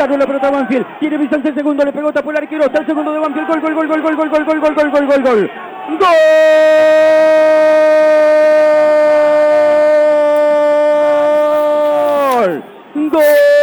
Ganó la pelota Banfield. Tiene Vicente el segundo. Le pegó por el arquero. Está el segundo de Banfield. Gol, gol, gol, gol, gol, gol, gol, gol, gol, gol, gol, gol, gol. ¡Gol!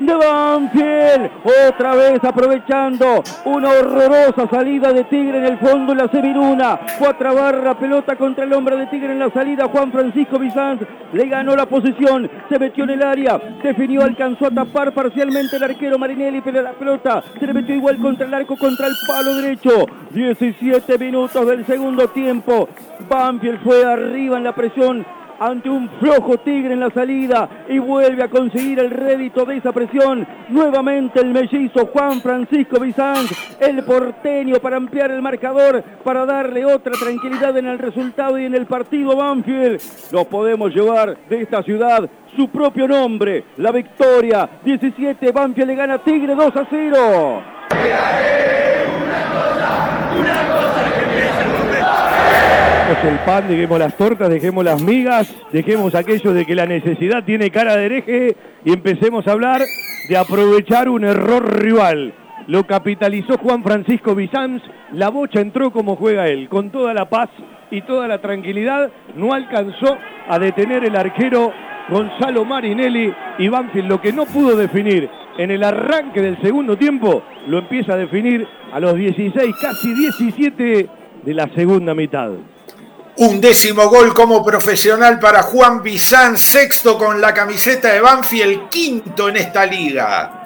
De Banfield. Otra vez aprovechando una horrorosa salida de Tigre en el fondo en la semiruna. Fue a trabar la pelota contra el hombre de Tigre en la salida. Juan Francisco Bizanz le ganó la posición. Se metió en el área. Definió, alcanzó a tapar parcialmente el arquero Marinelli. Pero la pelota se le metió igual contra el arco, contra el palo derecho. 17 minutos del segundo tiempo. Banfield fue arriba en la presión ante un flojo Tigre en la salida y vuelve a conseguir el rédito de esa presión. Nuevamente el mellizo Juan Francisco Bizanz, el porteño para ampliar el marcador, para darle otra tranquilidad en el resultado y en el partido Banfield. Lo podemos llevar de esta ciudad su propio nombre, la victoria. 17, Banfield le gana Tigre 2 a 0. El pan, dejemos las tortas, dejemos las migas, dejemos aquello de que la necesidad tiene cara de hereje y empecemos a hablar de aprovechar un error rival. Lo capitalizó Juan Francisco Bizanz, la bocha entró como juega él, con toda la paz y toda la tranquilidad, no alcanzó a detener el arquero Gonzalo Marinelli y Banfield lo que no pudo definir en el arranque del segundo tiempo, lo empieza a definir a los 16, casi 17 de la segunda mitad. Un décimo gol como profesional para Juan Bizán, sexto con la camiseta de Banfield, quinto en esta liga.